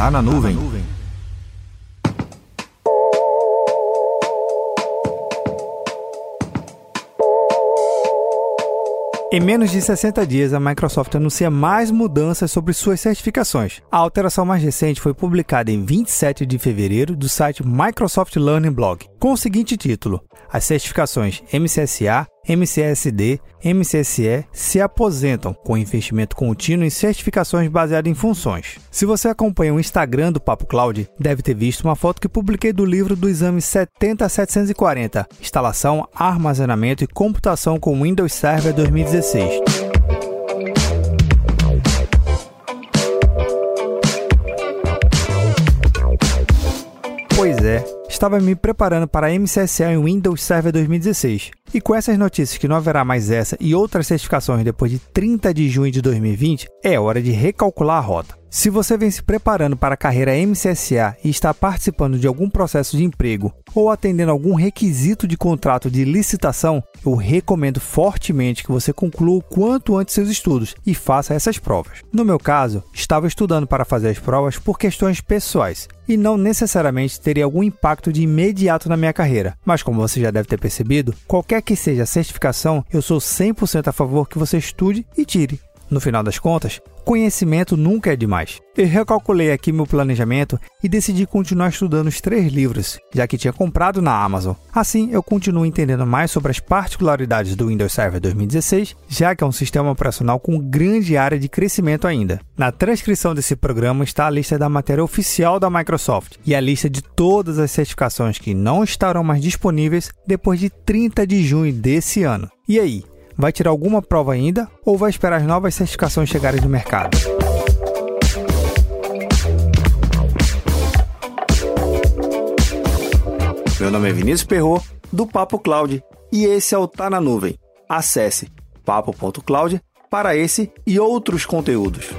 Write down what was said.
Tá na nuvem. Em menos de 60 dias, a Microsoft anuncia mais mudanças sobre suas certificações. A alteração mais recente foi publicada em 27 de fevereiro do site Microsoft Learning Blog, com o seguinte título: As certificações MCSA, MCSD, MCSE se aposentam com investimento contínuo em certificações baseadas em funções. Se você acompanha o Instagram do Papo Cloud, deve ter visto uma foto que publiquei do livro do exame 70740, Instalação, Armazenamento e Computação com Windows Server 2016. Pois é, estava me preparando para a MCSA em Windows Server 2016. E com essas notícias que não haverá mais essa e outras certificações depois de 30 de junho de 2020, é hora de recalcular a rota. Se você vem se preparando para a carreira MCSA e está participando de algum processo de emprego ou atendendo algum requisito de contrato de licitação, eu recomendo fortemente que você conclua o quanto antes seus estudos e faça essas provas. No meu caso, estava estudando para fazer as provas por questões pessoais e não necessariamente teria algum impacto de imediato na minha carreira. Mas como você já deve ter percebido, qualquer que seja a certificação, eu sou 100% a favor que você estude e tire. No final das contas, conhecimento nunca é demais. Eu recalculei aqui meu planejamento e decidi continuar estudando os três livros, já que tinha comprado na Amazon. Assim, eu continuo entendendo mais sobre as particularidades do Windows Server 2016, já que é um sistema operacional com grande área de crescimento ainda. Na transcrição desse programa está a lista da matéria oficial da Microsoft e a lista de todas as certificações que não estarão mais disponíveis depois de 30 de junho desse ano. E aí, Vai tirar alguma prova ainda ou vai esperar as novas certificações chegarem no mercado? Meu nome é Vinícius Perro do Papo Cloud, e esse é o Tá na Nuvem. Acesse papo.cloud para esse e outros conteúdos.